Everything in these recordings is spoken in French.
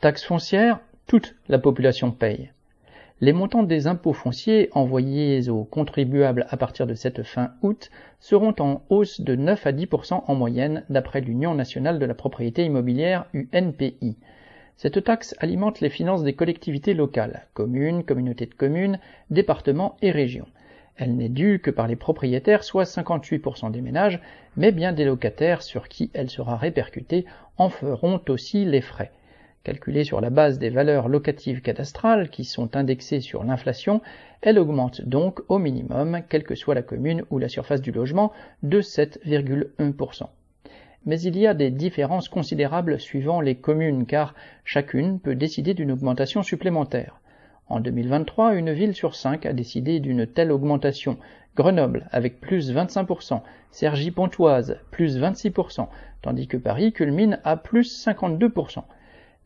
Taxe foncière, toute la population paye. Les montants des impôts fonciers envoyés aux contribuables à partir de cette fin août seront en hausse de 9 à 10% en moyenne d'après l'Union nationale de la propriété immobilière UNPI. Cette taxe alimente les finances des collectivités locales, communes, communautés de communes, départements et régions. Elle n'est due que par les propriétaires, soit 58% des ménages, mais bien des locataires sur qui elle sera répercutée en feront aussi les frais. Calculée sur la base des valeurs locatives cadastrales qui sont indexées sur l'inflation, elle augmente donc au minimum, quelle que soit la commune ou la surface du logement, de 7,1%. Mais il y a des différences considérables suivant les communes car chacune peut décider d'une augmentation supplémentaire. En 2023, une ville sur cinq a décidé d'une telle augmentation. Grenoble avec plus 25%, Cergy-Pontoise plus 26%, tandis que Paris culmine à plus 52%.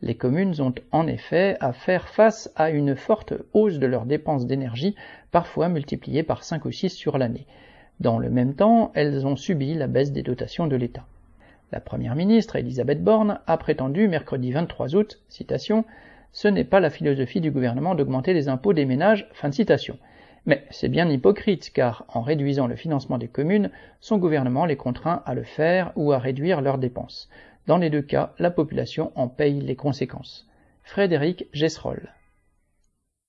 Les communes ont en effet à faire face à une forte hausse de leurs dépenses d'énergie, parfois multipliées par 5 ou 6 sur l'année. Dans le même temps, elles ont subi la baisse des dotations de l'État. La première ministre, Elisabeth Borne, a prétendu mercredi 23 août, citation, Ce n'est pas la philosophie du gouvernement d'augmenter les impôts des ménages, fin de citation. Mais c'est bien hypocrite, car en réduisant le financement des communes, son gouvernement les contraint à le faire ou à réduire leurs dépenses. Dans les deux cas, la population en paye les conséquences. Frédéric Gesserol